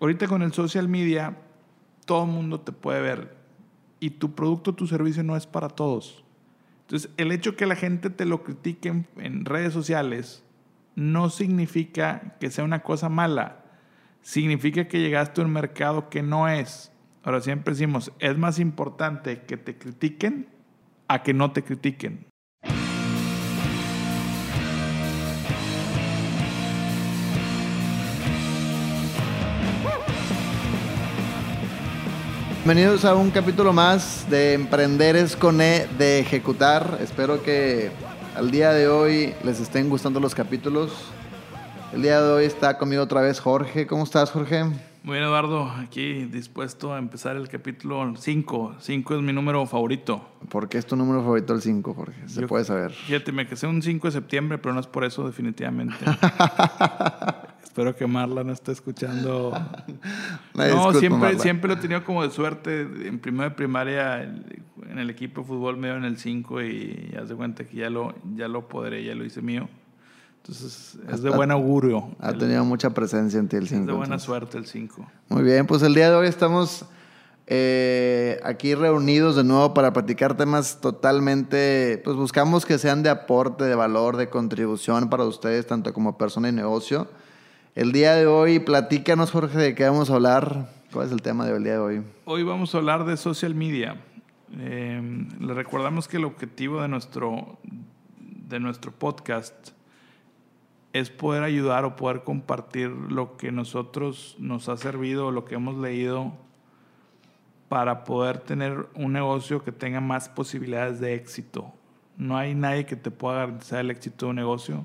ahorita con el social media, todo el mundo te puede ver y tu producto, tu servicio no es para todos. Entonces, el hecho que la gente te lo critique en, redes sociales no significa que sea una cosa mala. Significa que llegaste a un mercado que no es. Ahora siempre decimos, es más importante que te critiquen a que no te critiquen. Bienvenidos a un capítulo más de Emprender es con E de Ejecutar. Espero que al día de hoy les estén gustando los capítulos. El día de hoy está conmigo otra vez Jorge. ¿Cómo estás, Jorge? Muy bien, Eduardo. Aquí dispuesto a empezar el capítulo 5. 5 es mi número favorito. ¿Por qué es tu número favorito el 5, Jorge? Se Yo- puede saber. Fíjate, me casé un 5 de septiembre, pero no es por eso definitivamente. Espero que Marla no esté escuchando. No, disculpa, siempre, Marla. siempre lo he tenido como de suerte. En primero de primaria, en el equipo de fútbol me en el 5 y ya se cuenta que ya lo, ya lo poderé, ya lo hice mío. Entonces, es de Hasta- buen augurio. Ha El- tenido mucha presencia en ti el 5. es de buena suerte el 5. Muy bien, pues el día de hoy estamos eh, aquí reunidos de nuevo para platicar temas totalmente, pues buscamos que sean de aporte, de valor, de contribución para ustedes, tanto como persona y negocio. El día de hoy, platícanos, Jorge, de qué vamos a hablar. ¿Cuál es el tema del día de hoy? Hoy vamos a hablar de social media. Eh, le recordamos que el objetivo de nuestro, de nuestro podcast es poder ayudar o poder compartir lo que nosotros nos ha servido, lo que hemos leído, para poder tener un negocio que tenga más posibilidades de éxito. No hay nadie que te pueda garantizar el éxito de un negocio.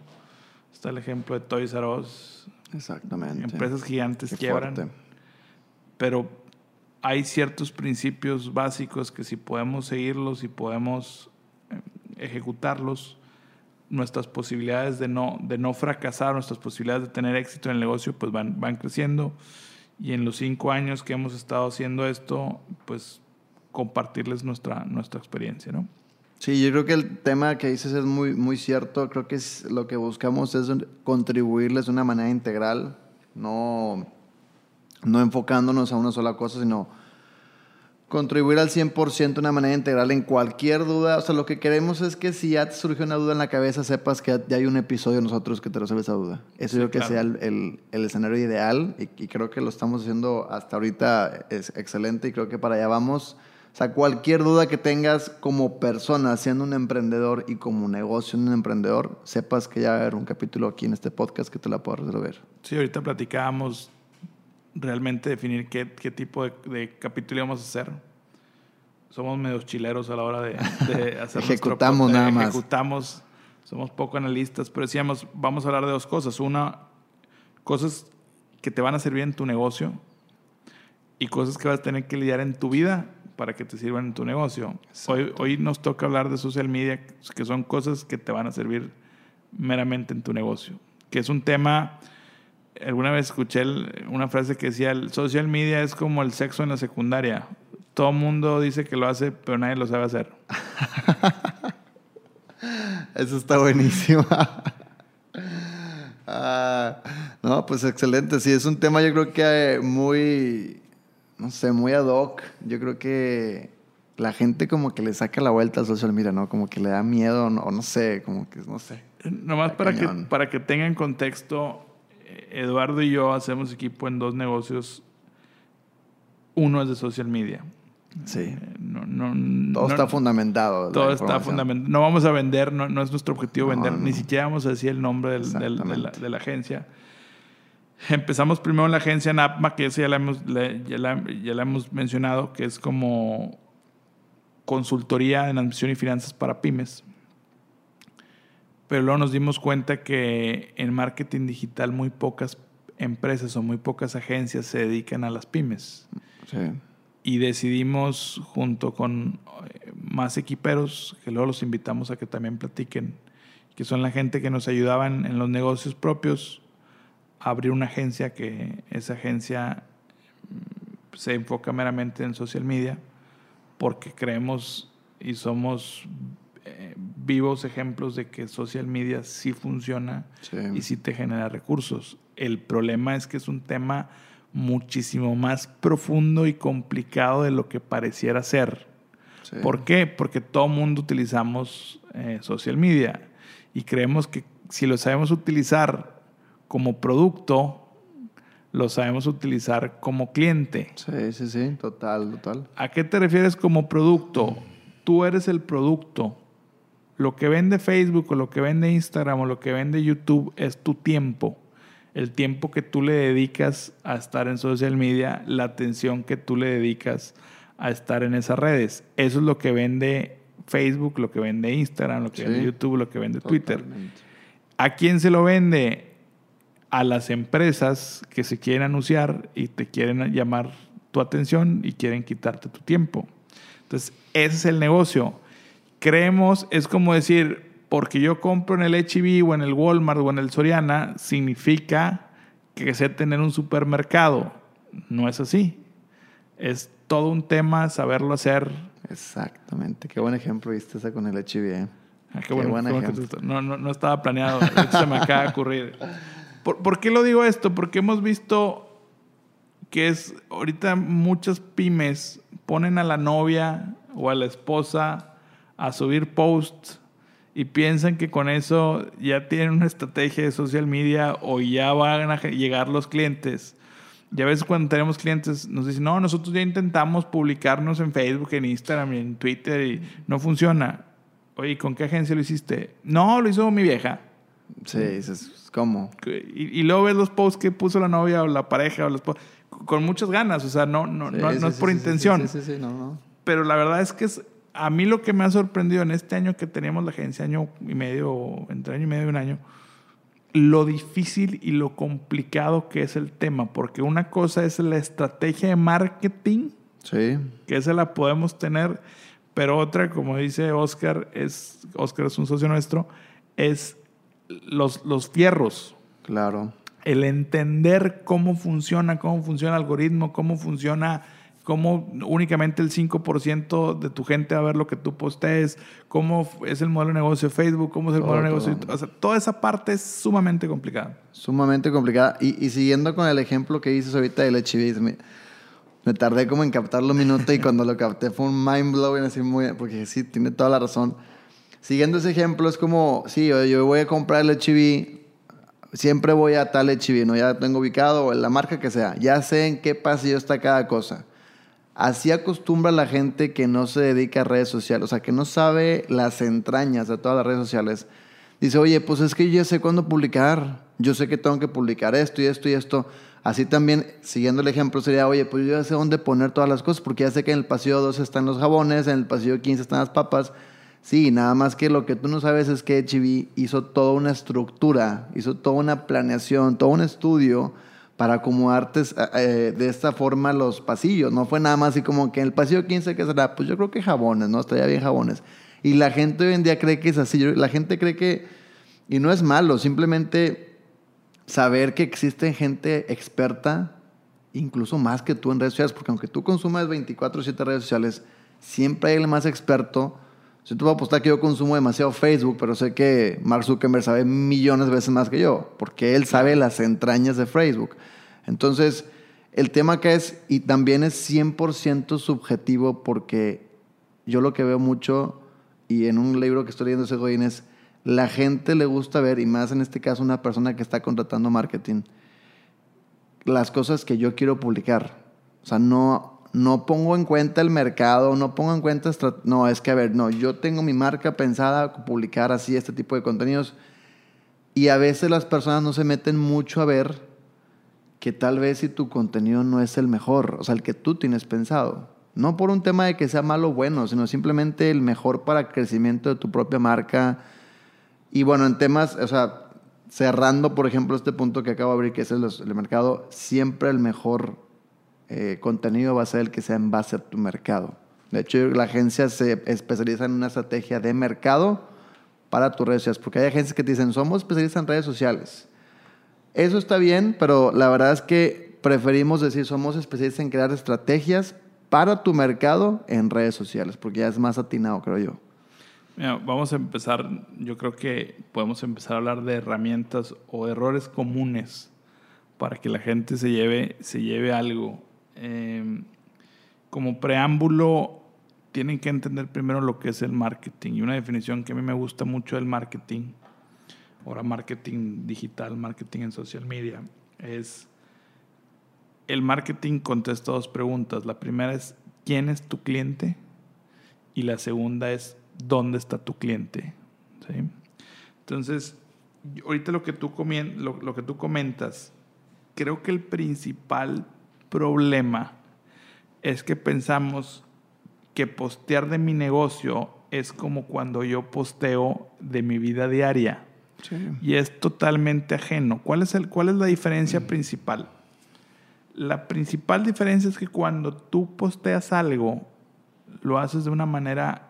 Está el ejemplo de Toys R Us. Exactamente. Empresas gigantes Qué quiebran fuerte. pero hay ciertos principios básicos que si podemos seguirlos y podemos eh, ejecutarlos, nuestras posibilidades de no, de no fracasar, nuestras posibilidades de tener éxito en el negocio, pues van, van creciendo. Y en los cinco años que hemos estado haciendo esto, pues compartirles nuestra, nuestra experiencia, ¿no? Sí, yo creo que el tema que dices es muy, muy cierto. Creo que es, lo que buscamos es contribuirles de una manera integral, no, no enfocándonos a una sola cosa, sino contribuir al 100% de una manera integral en cualquier duda. O sea, lo que queremos es que si ya te surgió una duda en la cabeza, sepas que ya hay un episodio de nosotros que te resuelve esa duda. Eso Sí, yo creo que claro. sea el, el- el escenario ideal y, y creo que lo estamos haciendo hasta ahorita es excelente y creo que para allá vamos. O sea, cualquier duda que tengas como persona, siendo un emprendedor y como negocio en un emprendedor, sepas que ya va a haber un capítulo aquí en este podcast que te la puedo resolver. Sí, ahorita platicábamos realmente definir qué, qué tipo de, de capítulo íbamos a hacer. Somos medio chileros a la hora de, de hacer nuestro Ejecutamos pod- nada más. Ejecutamos, somos poco analistas, pero decíamos, vamos a hablar de dos cosas. Una, cosas que te van a servir en tu negocio y cosas que vas a tener que lidiar en tu vida para que te sirvan en tu negocio. Hoy, hoy nos toca hablar de social media, que son cosas que te van a servir meramente en tu negocio, que es un tema alguna vez escuché una frase que decía, el social media es como el sexo en la secundaria. Todo el mundo dice que lo hace, pero nadie lo sabe hacer. Eso está buenísimo. Ah, no, pues excelente. Sí, es un tema yo creo que eh, muy, no sé, muy ad hoc. Yo creo que la gente como que le saca la vuelta al social media, ¿no? Como que le da miedo, o no sé, como que, no sé. Nomás para que, para que tengan contexto, eh, Eduardo y yo hacemos equipo en dos negocios. Uno es de social media. Sí. Eh, No, no, Todo no- está fundamentado. Todo está fundamentado. No vamos a vender, no, no es nuestro objetivo vender, ni siquiera vamos a decir el nombre del- del- de, la, de la agencia. Empezamos primero en la agencia NAPMA, que esa ya la, hemos, la- ya, la, ya la hemos mencionado, que es como consultoría en admisión y finanzas para pymes. Pero luego nos dimos cuenta que en marketing digital muy pocas empresas o muy pocas agencias se dedican a las pymes Sí. y decidimos junto con eh, más equiperos, que luego los invitamos a que también platiquen, que son la gente que nos ayudaban en los negocios propios, abrir una agencia que esa agencia mm, se enfoca meramente en social media, porque creemos y somos eh, vivos ejemplos de que social media sí funciona Sí. y sí te genera recursos. El problema es que es un tema muchísimo más profundo y complicado de lo que pareciera ser. Sí. ¿Por qué? Porque todo mundo utilizamos eh, social media y creemos que si lo sabemos utilizar como producto, lo sabemos utilizar como cliente. Sí, sí, sí, total, total. ¿A qué te refieres como producto? Tú eres el producto. Lo que vende Facebook o lo que vende Instagram o lo que vende YouTube es tu tiempo. El tiempo que tú le dedicas a estar en social media, la atención que tú le dedicas a estar en esas redes. Eso es lo que vende Facebook, lo que vende Instagram, lo que Sí. vende YouTube, lo que vende Twitter. ¿A quién se lo vende? A las empresas que se quieren anunciar y te quieren llamar tu atención y quieren quitarte tu tiempo. Entonces, ese es el negocio. Creemos, es como decir, porque yo compro en el HB o en el Walmart o en el Soriana, significa que sé tener un supermercado. No es así. Es todo un tema saberlo hacer. Exactamente. Qué buen ejemplo viste esa con el HIV. ¿eh? Ah, qué Qué bueno, buen ejemplo. no, no, no estaba planeado. Se me acaba de ocurrir. ¿Por, por qué lo digo esto? Porque hemos visto que es ahorita muchas pymes ponen a la novia o a la esposa a subir posts y piensan que con eso ya tienen una estrategia de social media o ya van a llegar los clientes. Y a veces cuando tenemos clientes nos dicen, no, nosotros ya intentamos publicarnos en Facebook, en Instagram en Twitter y no funciona. Oye, ¿y ¿con qué agencia lo hiciste? No, lo hizo mi vieja. Sí, dices, ¿cómo? Y, y luego ves los posts que puso la novia o la pareja o los po- con muchas ganas, o sea, no, no, Sí, no, sí, no es por intención. Sí, sí, sí, no, no. Pero la verdad es que es, a mí lo que me ha sorprendido en este año que teníamos la agencia, año y medio, entre año y medio y un año, lo difícil y lo complicado que es el tema, porque una cosa es la estrategia de marketing, Sí, que esa la podemos tener, pero otra, como dice Oscar, es, Oscar es un socio nuestro, es los, los fierros, claro. el entender cómo funciona, cómo funciona el algoritmo, cómo funciona, cómo únicamente el 5% de tu gente va a ver lo que tú postees, cómo es el modelo de negocio de Facebook, cómo es el Todo, modelo de negocio. todo. O sea, toda esa parte es sumamente complicada. Sumamente complicada. Y, y siguiendo con el ejemplo que dices ahorita del HIV, me, me tardé como en captarlo un minuto y cuando lo capté fue un mind blowing así muy... Porque sí, tiene toda la razón. Siguiendo ese ejemplo es como, sí, yo, voy a comprar el HIV, siempre voy a tal HIV, ¿no? Ya tengo ubicado, o la marca que sea, ya sé en qué pasillo está cada cosa. Así acostumbra la gente que no se dedica a redes sociales, o sea, que no sabe las entrañas de todas las redes sociales. Dice, oye, pues es que yo ya sé cuándo publicar. Yo sé que tengo que publicar esto y esto y esto. Así también, siguiendo el ejemplo, sería, oye, pues yo ya sé dónde poner todas las cosas, porque ya sé que en el pasillo 2 están los jabones, en el pasillo 15 están las papas. Sí, nada más que lo que tú no sabes es que HB hizo toda una estructura, hizo toda una planeación, todo un estudio para acomodarte eh, de esta forma los pasillos. No fue nada más así como que en el pasillo 15, ¿qué será? Pues yo creo que jabones, ¿no? Estaría bien jabones. Y la gente hoy en día cree que es así. La gente cree que... Y no es malo, simplemente saber que existe gente experta, incluso más que tú en redes sociales, porque aunque tú consumas 24/7 redes sociales, siempre hay el más experto. Yo te a apostar que yo consumo demasiado Facebook, pero sé que Mark Zuckerberg sabe millones de veces más que yo, porque él sabe las entrañas de Facebook. Entonces, el tema acá es, y también es 100% subjetivo, porque yo lo que veo mucho, y en un libro que estoy leyendo ese Godín es, la gente le gusta ver, y más en este caso una persona que está contratando marketing, las cosas que yo quiero publicar. O sea, no, no pongo en cuenta el mercado, no pongo en cuenta... No, es que, a ver, no, yo tengo mi marca pensada publicar así este tipo de contenidos y a veces las personas no se meten mucho a ver que tal vez si tu contenido no es el mejor, o sea, el que tú tienes pensado. No por un tema de que sea malo o bueno, sino simplemente el mejor para crecimiento de tu propia marca. Y bueno, en temas, o sea, cerrando, por ejemplo, este punto que acabo de abrir, que es el mercado, siempre el mejor eh, contenido va a ser el que sea en base a tu mercado. De hecho, la agencia se especializa en una estrategia de mercado para tus redes sociales, porque hay agencias que te dicen, somos especialistas en redes sociales. Eso está bien, pero la verdad es que preferimos decir, somos especialistas en crear estrategias para tu mercado en redes sociales, porque ya es más atinado, creo yo. Mira, vamos a empezar, yo creo que podemos empezar a hablar de herramientas o errores comunes para que la gente se lleve, se lleve algo. Eh, como preámbulo, tienen que entender primero lo que es el marketing. Y una definición que a mí me gusta mucho del marketing, ahora marketing digital, marketing en social media, es el marketing contesta dos preguntas. La primera es, ¿quién es tu cliente? Y la segunda es, ¿dónde está tu cliente? Entonces, ahorita lo que, tú lo, lo que tú comentas, creo que el principal problema es que pensamos que postear de mi negocio es como cuando yo posteo de mi vida diaria. Y es totalmente ajeno. ¿Cuál es, el, cuál es la diferencia mm. principal? La principal diferencia es que cuando tú posteas algo, lo haces de una manera,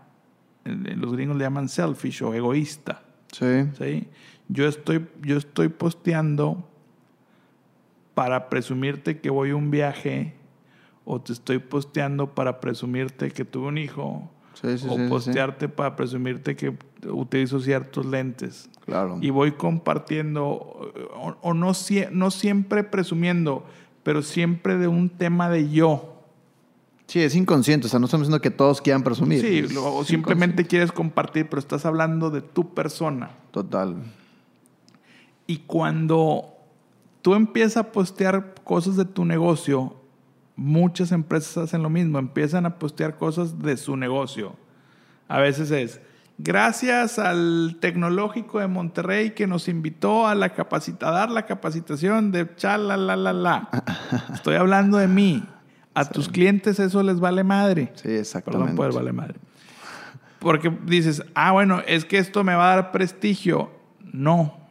eh, los gringos le llaman selfish o egoísta. Sí. ¿sí? Yo, estoy, yo estoy posteando para presumirte que voy a un viaje o te estoy posteando para presumirte que tuve un hijo, o postearte para presumirte que utilizo ciertos lentes. Claro. Y voy compartiendo, o, no, no siempre presumiendo, pero siempre de un tema de yo. Sí, es inconsciente, o sea, no estamos diciendo que todos quieran presumir. Sí, o simplemente quieres compartir, pero estás hablando de tu persona. Total. Y cuando tú empiezas a postear cosas de tu negocio, muchas empresas hacen lo mismo, empiezan a postear cosas de su negocio. A veces es, gracias al Tecnológico de Monterrey que nos invitó a, la a dar la capacitación de chala, la, la, la. Estoy hablando de mí. A tus clientes eso les vale madre. Sí, exactamente. Perdón, pues vale madre. Porque dices, ah, bueno, es que esto me va a dar prestigio. No,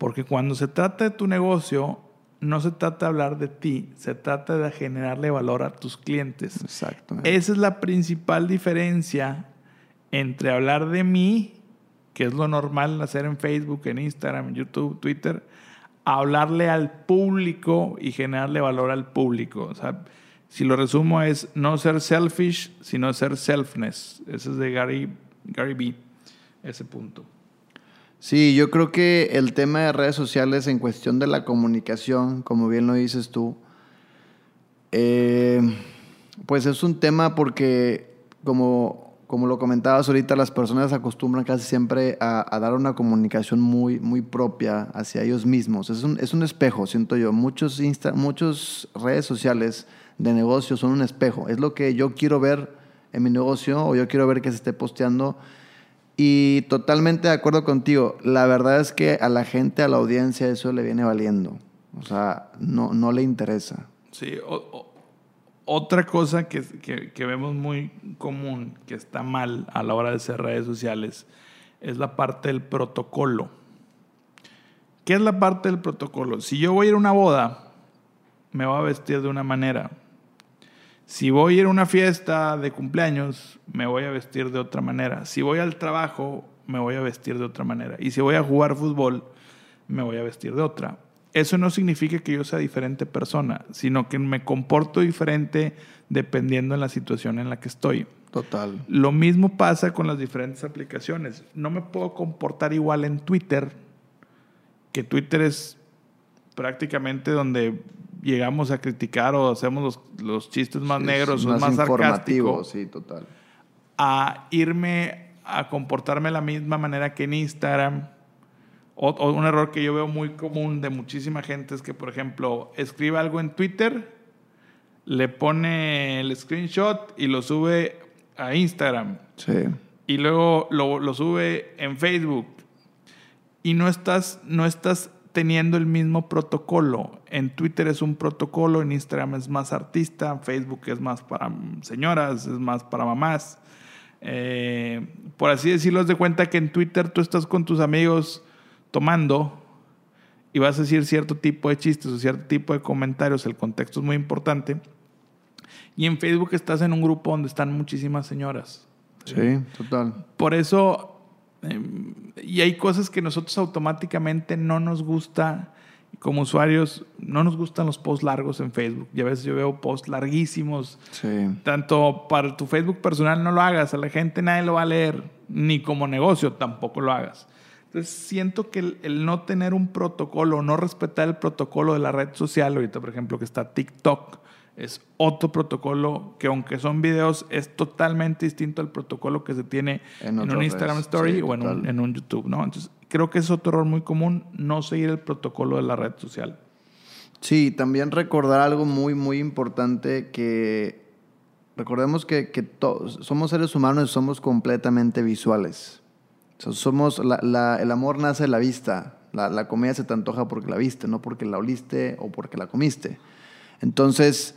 porque cuando se trata de tu negocio, no se trata de hablar de ti, se trata de generarle valor a tus clientes. Exacto. Esa es la principal diferencia entre hablar de mí, que es lo normal hacer en Facebook, en Instagram, en YouTube, Twitter, a hablarle al público y generarle valor al público. O sea, si lo resumo es no ser selfish, sino ser selfness. Ese es de Gary, Gary B, ese punto. Sí, yo creo que el tema de redes sociales en cuestión de la comunicación, como bien lo dices tú, eh, pues es un tema porque, como, como lo comentabas ahorita, las personas acostumbran casi siempre a, dar una comunicación muy, muy propia hacia ellos mismos. Es un, es un espejo, siento yo. Muchos, Insta, muchos redes sociales de negocio son un espejo. Es lo que yo quiero ver en mi negocio o yo quiero ver que se esté posteando y totalmente de acuerdo contigo. La verdad es que a la gente, a la audiencia, eso le viene valiendo. O sea, no, no le interesa. Sí, otra cosa que, que, vemos muy común, que está mal a la hora de hacer redes sociales, es la parte del protocolo. ¿Qué es la parte del protocolo? Si yo voy a ir a una boda, me voy a vestir de una manera. Si voy a ir a una fiesta de cumpleaños, me voy a vestir de otra manera. Si voy al trabajo, me voy a vestir de otra manera. Y si voy a jugar fútbol, me voy a vestir de otra. Eso no significa que yo sea diferente persona, sino que me comporto diferente dependiendo de la situación en la que estoy. Total. Lo mismo pasa con las diferentes aplicaciones. No me puedo comportar igual en Twitter, que Twitter es prácticamente donde llegamos a criticar o hacemos los, los chistes más negros o más, sarcásticos. Sí, total. A irme a comportarme de la misma manera que en Instagram. O, un error que yo veo muy común de muchísima gente es que, por ejemplo, escribe algo en Twitter, le pone el screenshot y lo sube a Instagram. Sí. Y luego lo, lo sube en Facebook. Y no estás, no estás teniendo el mismo protocolo. En Twitter es un protocolo, en Instagram es más artista, Facebook es más para señoras, es más para mamás. Eh, por así decirlo, de cuenta que en Twitter tú estás con tus amigos tomando y vas a decir cierto tipo de chistes o cierto tipo de comentarios, el contexto es muy importante. Y en Facebook estás en un grupo donde están muchísimas señoras. Sí, total. Por eso y hay cosas que nosotros automáticamente no nos gusta, como usuarios, no nos gustan los posts largos en Facebook. Y a veces yo veo posts larguísimos. Tanto para tu Facebook personal no lo hagas, a la gente nadie lo va a leer, ni como negocio tampoco lo hagas. Entonces siento que el, el no tener un protocolo, no respetar el protocolo de la red social, ahorita por ejemplo que está TikTok, es otro protocolo que aunque son videos es totalmente distinto al protocolo que se tiene En un Instagram Story sí, o en un, en un YouTube, ¿no? Entonces creo que es otro error muy común no seguir el protocolo de la red social. Sí, también recordar algo muy, muy importante que recordemos que, que todos somos seres humanos y somos completamente visuales. O sea, somos, la- la- el amor nace de la vista. La, la comida se te antoja porque la viste, no porque la oliste o porque la comiste. Entonces,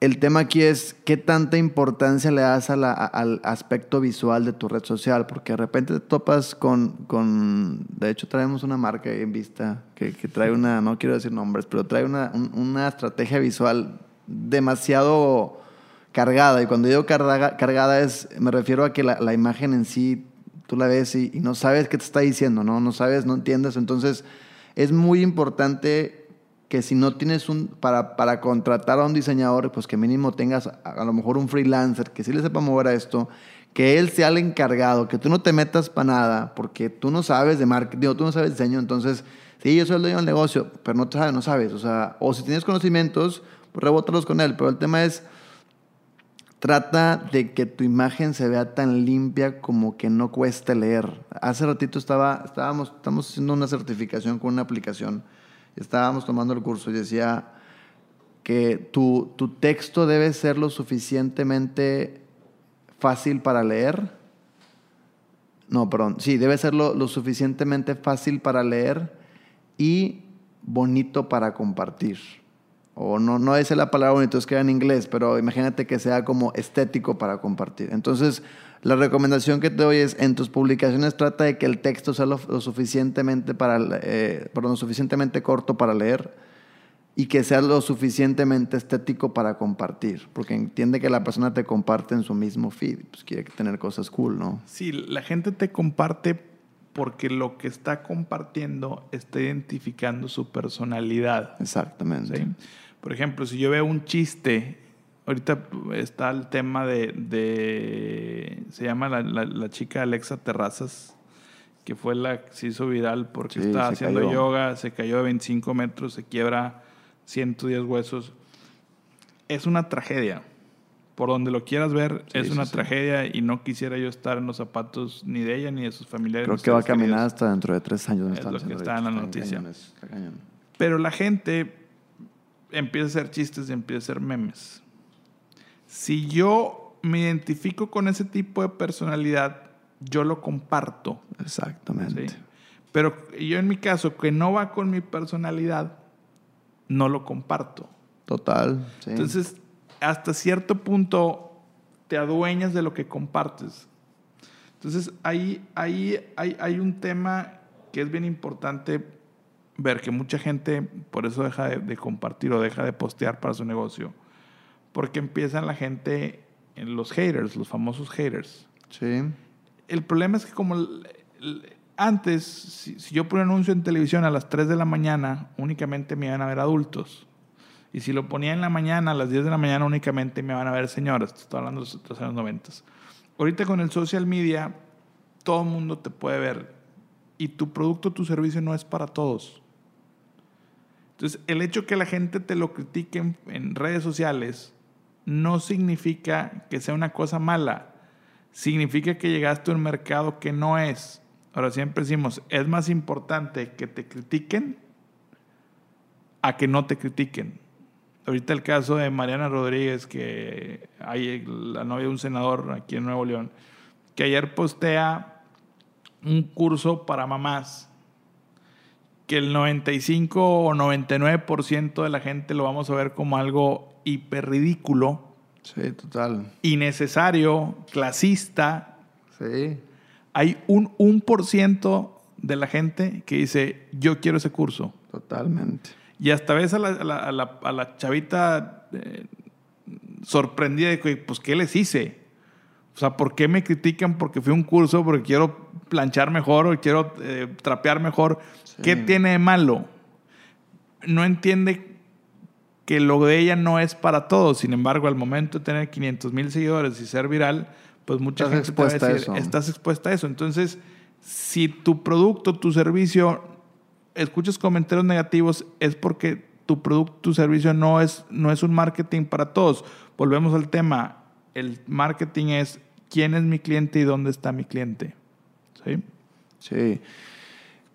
el tema aquí es qué tanta importancia le das a la- a- al aspecto visual de tu red social, porque de repente te topas con, con de hecho traemos una marca ahí en vista que, que trae una, no quiero decir nombres, pero trae una, un- una estrategia visual demasiado cargada, y cuando digo carga- cargada es, me refiero a que la, la imagen en sí, tú la ves y, y no sabes qué te está diciendo, ¿no? No sabes, no entiendes, entonces es muy importante que si no tienes un, para, para contratar a un diseñador, pues que mínimo tengas a, a lo mejor un freelancer que sí le sepa mover a esto, que él sea el encargado, que tú no te metas para nada, porque tú no sabes de marketing, tú no sabes diseño, entonces, sí, yo soy el dueño del negocio, pero no sabes, no sabes, o sea, o si tienes conocimientos, pues rebótalos con él, pero el tema es, trata de que tu imagen se vea tan limpia como que no cueste leer. Hace ratito estaba, estábamos, estamos haciendo una certificación con una aplicación. Estábamos tomando el curso y decía que tu, tu texto debe ser lo suficientemente fácil para leer. No, perdón. Sí, debe ser lo, lo suficientemente fácil para leer y bonito para compartir. O no, no es la palabra bonito, es que en inglés, pero imagínate que sea como estético para compartir. Entonces, la recomendación que te doy es, en tus publicaciones trata de que el texto sea lo, lo suficientemente, para, eh, perdón, lo suficientemente corto para leer y que sea lo suficientemente estético para compartir. Porque entiende que la persona te comparte en su mismo feed, pues quiere tener cosas cool, ¿no? Sí, la gente te comparte porque lo que está compartiendo está identificando su personalidad. Exactamente. ¿sí? Por ejemplo, si yo veo un chiste, ahorita está el tema de, de- se llama la, la- la chica Alexa Terrazas, que fue la que se hizo viral porque Sí, estaba haciendo cayó. yoga, se cayó de 25 metros, se quiebra 110 huesos. Es una tragedia. Por donde lo quieras ver, Sí, es una sí. tragedia y no quisiera yo estar en los zapatos ni de ella ni de sus familiares. Creo que va a caminar hasta dentro de tres años. me Es lo que está en la noticia. cañón. Pero la gente empieza a hacer chistes y empieza a hacer memes. Si yo me identifico con ese tipo de personalidad, yo lo comparto. Exactamente. ¿sí? Pero yo en mi caso, que no va con mi personalidad, no lo comparto. Total. sí. Entonces, hasta cierto punto, te adueñas de lo que compartes. Entonces, ahí, ahí hay, hay un tema que es bien importante ver que mucha gente por eso deja de, de compartir o deja de postear para su negocio. Porque empiezan la gente, en los haters, los famosos haters. sí. El problema es que como el- el- antes, si, si yo ponía un anuncio en televisión a las 3 de la mañana, únicamente me iban a ver adultos. Y si lo ponía en la mañana, a las 10 de la mañana, únicamente me van a ver señoras. Estoy hablando de los años 90. Ahorita con el social media, todo el mundo te puede ver. Y tu producto, tu servicio no es para todos. Entonces, el hecho que la gente te lo critique en, redes sociales no significa que sea una cosa mala. Significa que llegaste a un mercado que no es. Ahora siempre decimos, es más importante que te critiquen a que no te critiquen. Ahorita el caso de Mariana Rodríguez, que hay la novia de un senador aquí en Nuevo León, que ayer postea un curso para mamás que el 95 o 99% de la gente lo vamos a ver como algo hiper ridículo, Sí, total. innecesario, clasista. Sí. Hay un 1% de la gente que dice, yo quiero ese curso. Totalmente. Y hasta ves a la, a la- a la- a la chavita eh, sorprendida de que, pues, ¿qué les hice? O sea, ¿por qué me critican porque fui a un curso, porque quiero planchar mejor o quiero eh, trapear mejor? ¿Qué tiene de malo? No entiende que lo de ella no es para todos. Sin embargo, al momento de tener 500 mil seguidores y ser viral, pues mucha Estás gente te va a expuesta a decir, eso. estás expuesta a eso. Entonces, Si tu producto, tu servicio, escuchas comentarios negativos, es porque tu producto, tu servicio no es, no es un marketing para todos. Volvemos al tema. El marketing es quién es mi cliente y dónde está mi cliente. ¿Sí? Sí.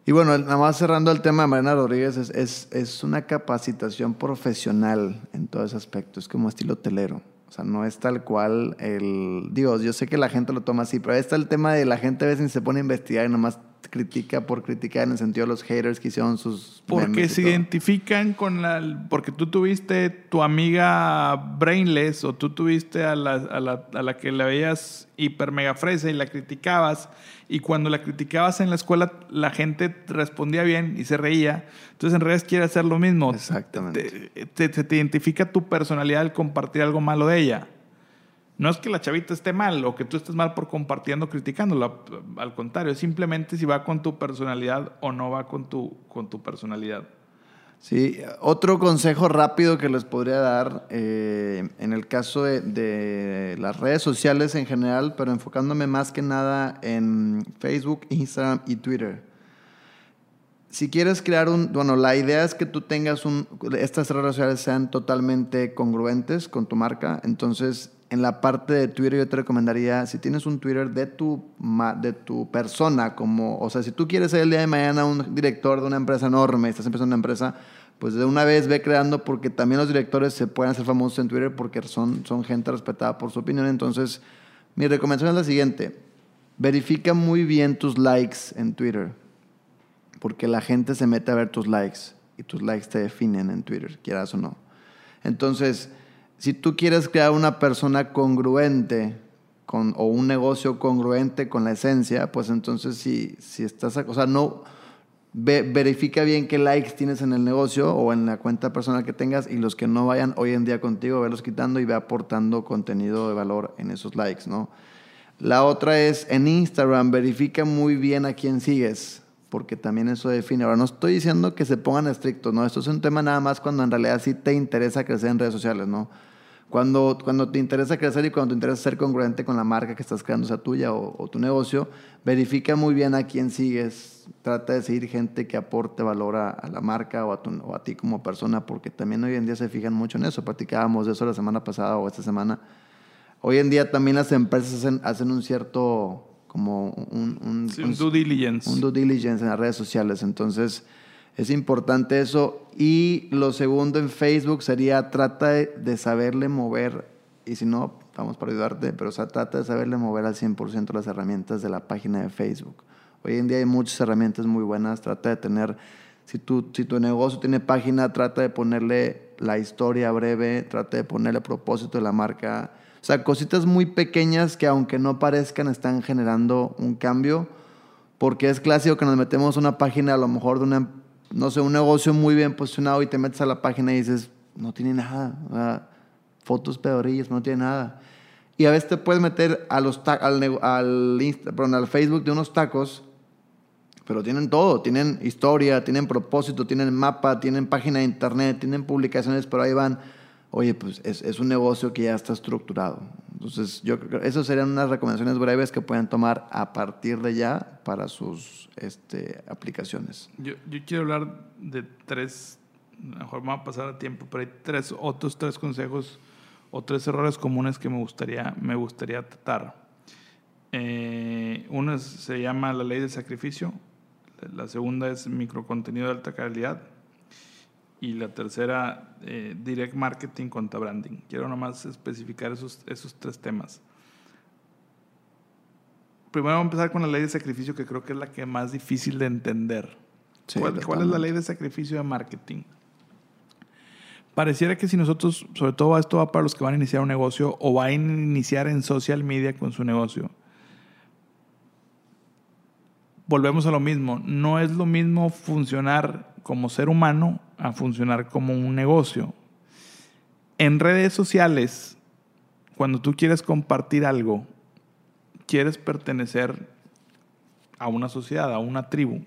Y bueno, nada más cerrando el tema de Mariana Rodríguez, es, es, es, una capacitación profesional en todo ese aspecto, es como estilo hotelero. O sea, no es tal cual el... Digo, yo sé que la gente lo toma así, pero ahí está el tema de la gente a veces se pone a investigar y nomás critica por criticar en el sentido de los haters que hicieron sus... Porque se identifican con la... Porque tú tuviste tu amiga Brainless o tú tuviste a la, a la, a la que la veías hiper mega fresa y la criticabas y cuando la criticabas en la escuela la gente respondía bien y se reía. Entonces en redes quiere hacer lo mismo. Exactamente. Te, te, te, identifica tu personalidad al compartir algo malo de ella. No es que la chavita esté mal o que tú estés mal por compartiendo, criticándola. Al contrario, simplemente si va con tu personalidad o no va con tu, con tu personalidad. Sí, otro consejo rápido que les podría dar eh, en el caso de, de, las redes sociales en general, pero enfocándome más que nada en Facebook, Instagram y Twitter. Si quieres crear un, bueno, la idea es que tú tengas un, estas redes sociales sean totalmente congruentes con tu marca, entonces en la parte de Twitter yo te recomendaría, si tienes un Twitter de tu, de tu persona, como, o sea, si tú quieres ser el día de mañana un director de una empresa enorme, estás empezando una empresa, pues de una vez ve creando, porque también los directores se pueden hacer famosos en Twitter porque son, son gente respetada por su opinión. Entonces, mi recomendación es la siguiente, verifica muy bien tus likes en Twitter, porque la gente se mete a ver tus likes y tus likes te definen en Twitter, quieras o no. Entonces, si tú quieres crear una persona congruente con, o un negocio congruente con la esencia, pues entonces si, si estás, o sea, no, ve, verifica bien qué likes tienes en el negocio o en la cuenta personal que tengas y los que no vayan hoy en día contigo, velos quitando y ve aportando contenido de valor en esos likes, ¿no? La otra es en Instagram, verifica muy bien a quién sigues, porque también eso define. Ahora, no estoy diciendo que se pongan estrictos, ¿no? Esto es un tema nada más cuando en realidad sí te interesa crecer en redes sociales, ¿no? Cuando, cuando te interesa crecer y cuando te interesa ser congruente con la marca que estás creando, sea tuya o, o, tu negocio, verifica muy bien a quién sigues. Trata de seguir gente que aporte valor a, a la marca o a, tu, o a ti como persona, porque también hoy en día se fijan mucho en eso. Platicábamos de eso la semana pasada o esta semana. Hoy en día también las empresas hacen, hacen un cierto, como un, un, sí, un, un due diligence. Un due diligence en las redes sociales. Entonces, es importante eso. Y lo segundo en Facebook sería trata de, saberle mover, y si no, vamos para ayudarte, pero o sea, trata de saberle mover al 100% las herramientas de la página de Facebook. Hoy en día hay muchas herramientas muy buenas, trata de tener, si tu, si tu negocio tiene página, trata de ponerle la historia breve, trata de ponerle propósito de la marca. O sea, cositas muy pequeñas que aunque no parezcan están generando un cambio, porque es clásico que nos metemos una página a lo mejor de una no sé, un negocio muy bien posicionado y te metes a la página y dices, no tiene nada, ¿verdad? fotos pedorillas, no tiene nada. Y a veces te puedes meter a los al, al, Insta, perdón, al Facebook de unos tacos, pero tienen todo, tienen historia, tienen propósito, tienen mapa, tienen página de internet, tienen publicaciones, pero ahí van, oye, pues es, es un negocio que ya está estructurado. Entonces, yo creo que esas serían unas recomendaciones breves que pueden tomar a partir de ya para sus este, aplicaciones. Yo, yo quiero hablar de tres, a lo mejor me va a pasar a tiempo, pero hay tres, otros tres consejos o tres errores comunes que me gustaría, me gustaría tratar. Eh, es, se llama la ley del sacrificio, la segunda es microcontenido de alta calidad y la tercera, eh, direct marketing contra branding. Quiero nomás especificar esos, esos tres temas. Primero vamos a empezar con la ley de sacrificio, que creo que es la que más difícil de entender. Sí, ¿Cuál, ¿Cuál, es la ley de sacrificio de marketing? Pareciera que si nosotros, sobre todo esto va para los que van a iniciar un negocio o van a iniciar en social media con su negocio, volvemos a lo mismo. No es lo mismo funcionar como ser humano a funcionar como un negocio. En redes sociales, cuando tú quieres compartir algo, quieres pertenecer a una sociedad, a una tribu.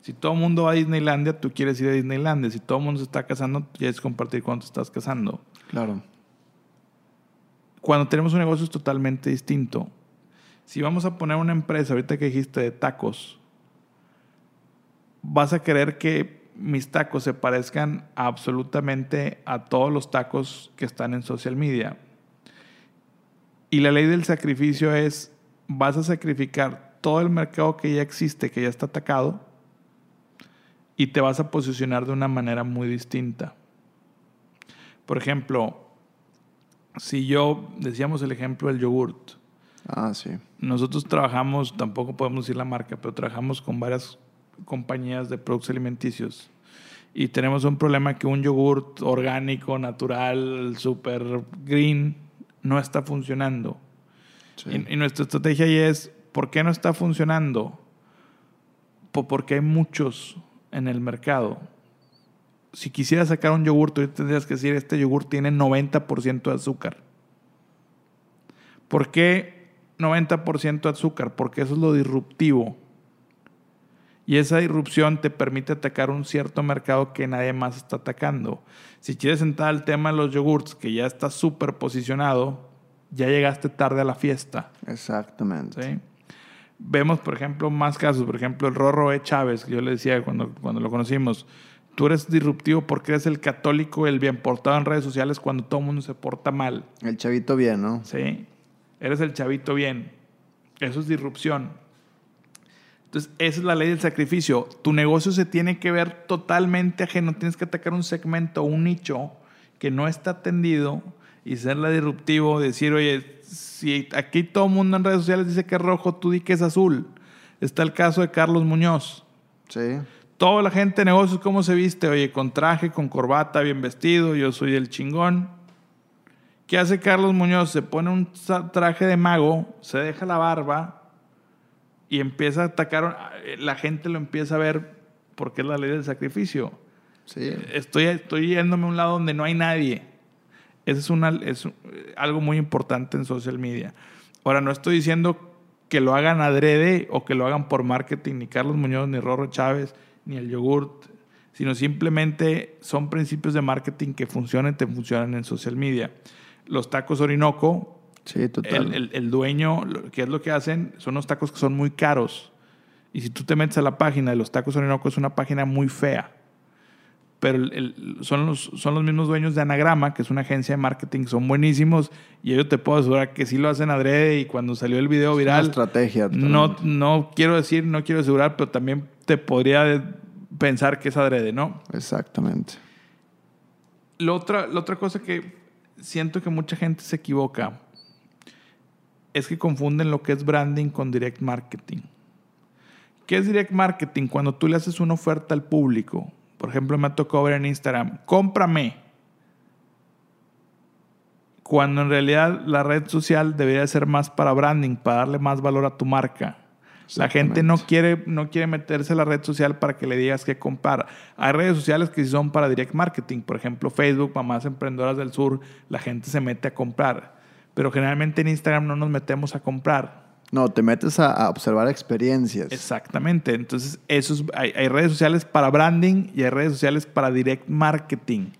Si todo el mundo va a Disneylandia, tú quieres ir a Disneylandia. Si todo el mundo se está casando, quieres compartir cuando te estás casando. Claro. Cuando tenemos un negocio es totalmente distinto. Si vamos a poner una empresa, ahorita que dijiste de tacos, vas a querer que mis tacos se parezcan absolutamente a todos los tacos que están en social media. Y la ley del sacrificio es, vas a sacrificar todo el mercado que ya existe, que ya está atacado, y te vas a posicionar de una manera muy distinta. Por ejemplo, si yo, decíamos el ejemplo del yogurt. Ah, sí. Nosotros trabajamos, tampoco podemos decir la marca, pero trabajamos con varias compañías de productos alimenticios. Y tenemos un problema que un yogurt orgánico, natural, super green, no está funcionando. Y, y, nuestra estrategia ahí es, ¿por qué no está funcionando? porque hay muchos en el mercado. Si quisieras sacar un yogur, tú tendrías que decir, este yogur tiene 90% de azúcar. ¿Por qué 90% de azúcar? Porque eso es lo disruptivo. Y esa disrupción te permite atacar un cierto mercado que nadie más está atacando. Si quieres entrar al tema de los yogurts, que ya está súper posicionado, ya llegaste tarde a la fiesta. Exactamente. Vemos, por ejemplo, más casos. Por ejemplo, el Rorro E. Chávez, que yo le decía cuando, cuando lo conocimos. Tú eres disruptivo porque eres el católico, el bien portado en redes sociales cuando todo el mundo se porta mal. El chavito bien, ¿no? Sí. Eres el chavito bien. Eso es disrupción. Entonces, esa es la ley del sacrificio. Tu negocio se tiene que ver totalmente ajeno. Tienes que atacar un segmento, un nicho que no está atendido y ser la disruptivo, decir, oye, si aquí todo el mundo en redes sociales dice que es rojo, tú di que es azul. Está el caso de Carlos Muñoz. Sí. Toda la gente de negocios, ¿cómo se viste? Oye, con traje, con corbata, bien vestido, yo soy el chingón. ¿Qué hace Carlos Muñoz? Se pone un traje de mago, se deja la barba y empieza a atacar. La gente lo empieza a ver porque es la ley del sacrificio. Sí. Estoy, estoy yéndome a un lado donde no hay nadie. Eso es, una, es algo muy importante en social media. Ahora, no estoy diciendo que lo hagan adrede o que lo hagan por marketing, ni Carlos Muñoz, ni Rorro Chávez, ni el yogurt, sino simplemente son principios de marketing que funcionan y te funcionan en social media. Los tacos Orinoco, sí, total. El, el, dueño, ¿qué es lo que hacen? Son unos tacos que son muy caros. Y si tú te metes a la página de los tacos Orinoco, es una página muy fea pero el, son, los, son los mismos dueños de Anagrama, que es una agencia de marketing, son buenísimos y yo te puedo asegurar que sí lo hacen adrede y cuando salió el video viral... Es una estrategia. No, no quiero decir, no quiero asegurar, pero también te podría pensar que es adrede, ¿no? Exactamente. La otra, la otra cosa que siento que mucha gente se equivoca es que confunden lo que es branding con direct marketing. ¿Qué es direct marketing? Cuando tú le haces una oferta al público por ejemplo, me tocó ver en Instagram, cómprame. Cuando en realidad la red social debería ser más para branding, para darle más valor a tu marca. La gente no quiere, no quiere meterse a la red social para que le digas qué comprar. Hay redes sociales que sí son para direct marketing. Por ejemplo, Facebook, Mamás Emprendedoras del Sur, la gente se mete a comprar. Pero generalmente en Instagram no nos metemos a comprar. No, te metes a, observar experiencias. Exactamente. Entonces, esos, hay, redes sociales para branding y hay redes sociales para direct marketing,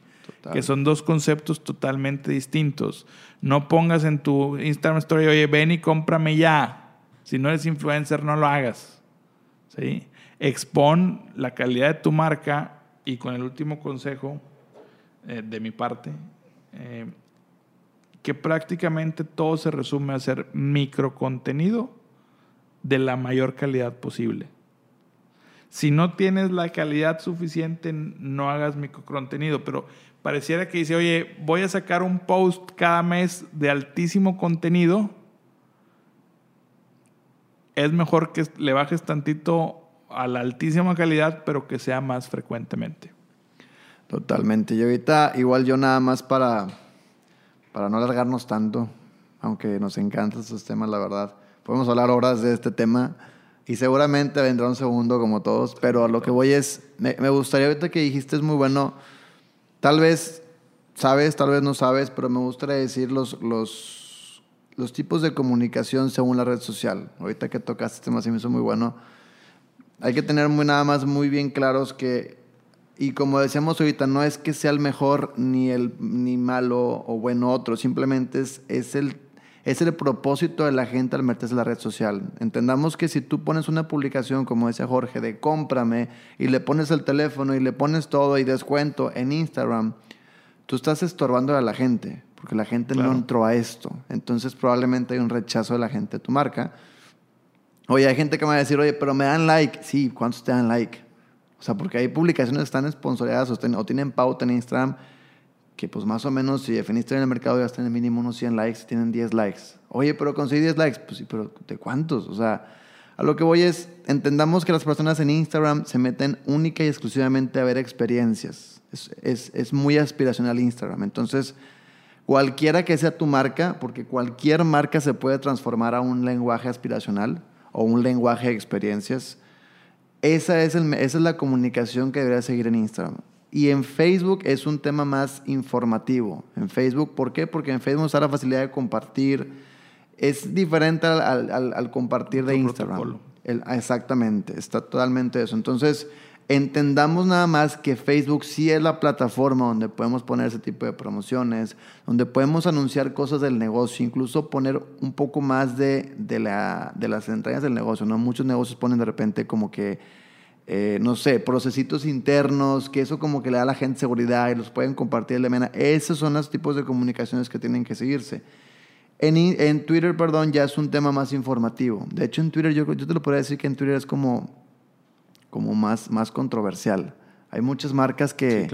que son dos conceptos totalmente distintos. No pongas en tu Instagram Story, oye, ven y cómprame ya. Si no eres influencer, no lo hagas. ¿Sí? Expon la calidad de tu marca y con el último consejo eh, de mi parte, eh, que prácticamente todo se resume a hacer microcontenido de la mayor calidad posible. Si no tienes la calidad suficiente, no hagas microcontenido, pero pareciera que dice, oye, voy a sacar un post cada mes de altísimo contenido. Es mejor que le bajes tantito a la altísima calidad, pero que sea más frecuentemente. Totalmente. Y ahorita, igual yo nada más para para no alargarnos tanto, aunque nos encantan estos temas, la verdad. Podemos hablar horas de este tema y seguramente vendrá un segundo como todos, pero a lo que voy es, me, gustaría ahorita que dijiste es muy bueno, tal vez sabes, tal vez no sabes, pero me gustaría decir los, los, los tipos de comunicación según la red social. Ahorita que tocaste este tema se me hizo muy bueno. Hay que tener muy, nada más muy bien claros que y como decíamos ahorita, no es que sea el mejor ni el ni malo o bueno otro, simplemente es, es el, es el propósito de la gente al meterse en la red social. Entendamos que si tú pones una publicación, como decía Jorge, de cómprame y le pones el teléfono y le pones todo y descuento en Instagram, tú estás estorbando a la gente, porque la gente no entró a esto. Entonces probablemente hay un rechazo de la gente de tu marca. Oye, hay gente que me va a decir, oye, pero me dan like. Sí, ¿cuántos te dan like? O sea, porque hay publicaciones que están sponsorizadas o, tienen pauta en Instagram que pues más o menos si definiste en el mercado ya están en mínimo unos 100 likes, tienen 10 likes. Oye, pero conseguí 10 likes. Pues sí, pero ¿de cuántos? O sea, a lo que voy es, entendamos que las personas en Instagram se meten única y exclusivamente a ver experiencias. Es, es, es muy aspiracional Instagram. Entonces, cualquiera que sea tu marca, porque cualquier marca se puede transformar a un lenguaje aspiracional o un lenguaje de experiencias, esa es, el, esa es la comunicación que debería seguir en Instagram. Y en Facebook es un tema más informativo. En Facebook, ¿por qué? Porque en Facebook está la facilidad de compartir. Es diferente al, al, al compartir de Instagram. El, exactamente, está totalmente eso. Entonces, entendamos nada más que Facebook sí es la plataforma donde podemos poner ese tipo de promociones, donde podemos anunciar cosas del negocio, incluso poner un poco más de, de, la, de las entrañas del negocio. ¿no? Muchos negocios ponen de repente como que eh, no sé, procesitos internos, que eso como que le da a la gente seguridad y los pueden compartir de mena. Esos son los tipos de comunicaciones que tienen que seguirse. En, en, Twitter, perdón, ya es un tema más informativo. De hecho, en Twitter yo, yo te lo podría decir que en Twitter es como, como más, más controversial. Hay muchas marcas que,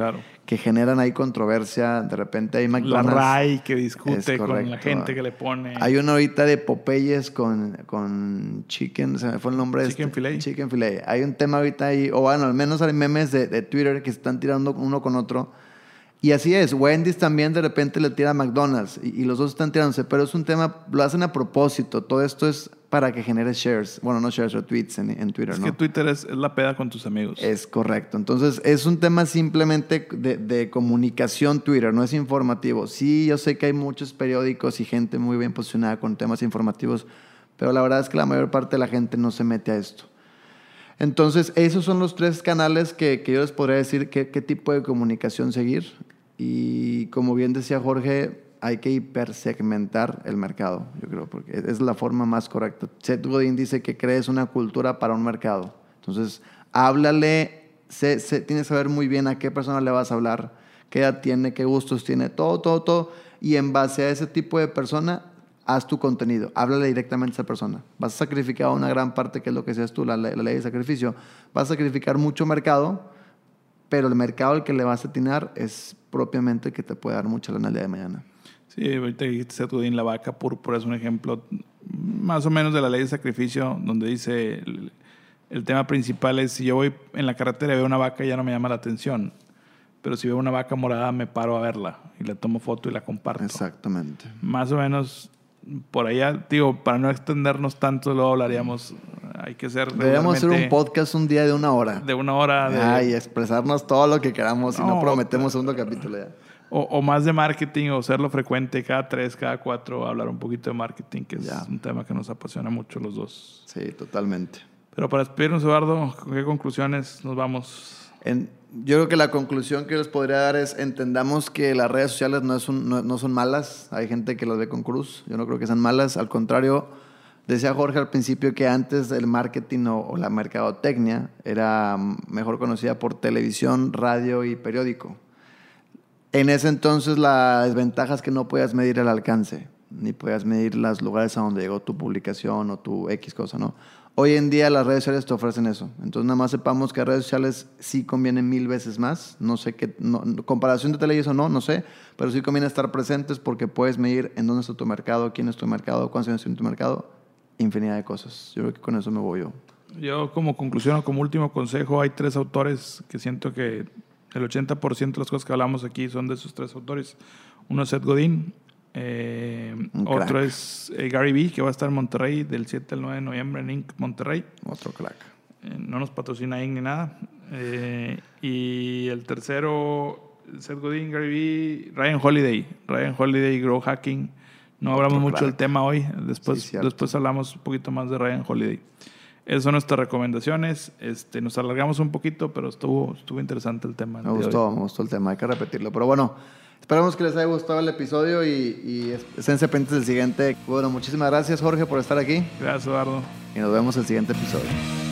que generan ahí controversia. De repente hay McDonald's. La RAI que discute con la gente que le pone. Hay uno ahorita de Popeyes con, con Chicken, se me fue el nombre. Chicken este, Filet. Chicken Filet. Hay un tema ahorita ahí, o bueno, al menos hay memes de, de Twitter que se están tirando uno con otro y así es, Wendy's también de repente le tira a McDonald's y, los dos están tirándose, pero es un tema, lo hacen a propósito, todo esto es para que genere shares, bueno, no shares o tweets en, Twitter, es ¿no? que Twitter es, la peda con tus amigos. Es correcto, entonces es un tema simplemente de, de, comunicación Twitter, no es informativo. Sí, yo sé que hay muchos periódicos y gente muy bien posicionada con temas informativos, pero la verdad es que la mayor parte de la gente no se mete a esto. Entonces, esos son los tres canales que, que yo les podría decir qué, qué tipo de comunicación seguir. Y como bien decía Jorge, hay que hipersegmentar el mercado, yo creo, porque es la forma más correcta. Seth Godin dice que crees una cultura para un mercado. Entonces, háblale, tienes que saber muy bien a qué persona le vas a hablar, qué edad tiene, qué gustos tiene, todo, todo, todo. Y en base a ese tipo de persona, haz tu contenido, háblale directamente a esa persona. Vas a sacrificar una gran parte, que es lo que seas tú, la, ley de sacrificio. Vas a sacrificar mucho mercado, pero el mercado al que le vas a atinar es propiamente el que te puede dar mucha lana el día de mañana. Sí, ahorita dijiste en la vaca púrpura es un ejemplo más o menos de la ley de sacrificio, donde dice el, el tema principal es si yo voy en la carretera y veo una vaca ya no me llama la atención pero si veo una vaca morada me paro a verla y le tomo foto y la comparto. Exactamente. Más o menos por allá, digo, para no extendernos tanto, luego hablaríamos. Hay que ser. Deberíamos hacer un podcast un día de una hora. De una hora. De... Ay, expresarnos todo lo que queramos y no prometemos segundo capítulo ya. O, o, más de marketing, o serlo frecuente, cada tres, cada cuatro, hablar un poquito de marketing, que es un tema que nos apasiona mucho los dos. Sí, totalmente. Pero para despedirnos, Eduardo, ¿con qué conclusiones nos vamos? En, yo creo que la conclusión que les podría dar es entendamos que las redes sociales no, es no, son malas. Hay gente que las ve con cruz. Yo no creo que sean malas. Al contrario, decía Jorge al principio que antes el marketing o, la mercadotecnia era mejor conocida por televisión, radio y periódico. En ese entonces la desventaja es que no podías medir el alcance, ni podías medir los lugares a donde llegó tu publicación o tu X cosa, ¿no? Hoy en día las redes sociales te ofrecen eso. Entonces nada más sepamos que redes sociales sí convienen mil veces más. No sé qué, no, comparación de televisión o no, no sé, pero sí conviene estar presentes porque puedes medir en dónde está tu mercado, quién es tu mercado, cuántos años tiene tu mercado, infinidad de cosas. Yo creo que con eso me voy yo. Yo como conclusión o como último consejo, hay tres autores que siento que el 80% de las cosas que hablamos aquí son de esos tres autores. Uno es Seth Godin, eh, otro es eh, Gary Vee, que va a estar en Monterrey del 7 al 9 de noviembre en Inc. Monterrey. Otro crack. Eh, no nos patrocina Inc. ni nada. y el tercero, Seth Godin, Gary Vee, Ryan Holiday. Ryan Holiday, Grow Hacking. No hablamos mucho del tema hoy. Después, después hablamos un poquito más de Ryan Holiday. Esas son nuestras recomendaciones. Este, nos alargamos un poquito, pero estuvo, estuvo interesante el tema. Me gustó, me gustó el tema. Hay que repetirlo. Pero bueno, Esperamos que les haya gustado el episodio y, y estén pendientes del siguiente. Bueno, muchísimas gracias Jorge por estar aquí Gracias, Eduardo. y nos vemos el siguiente episodio.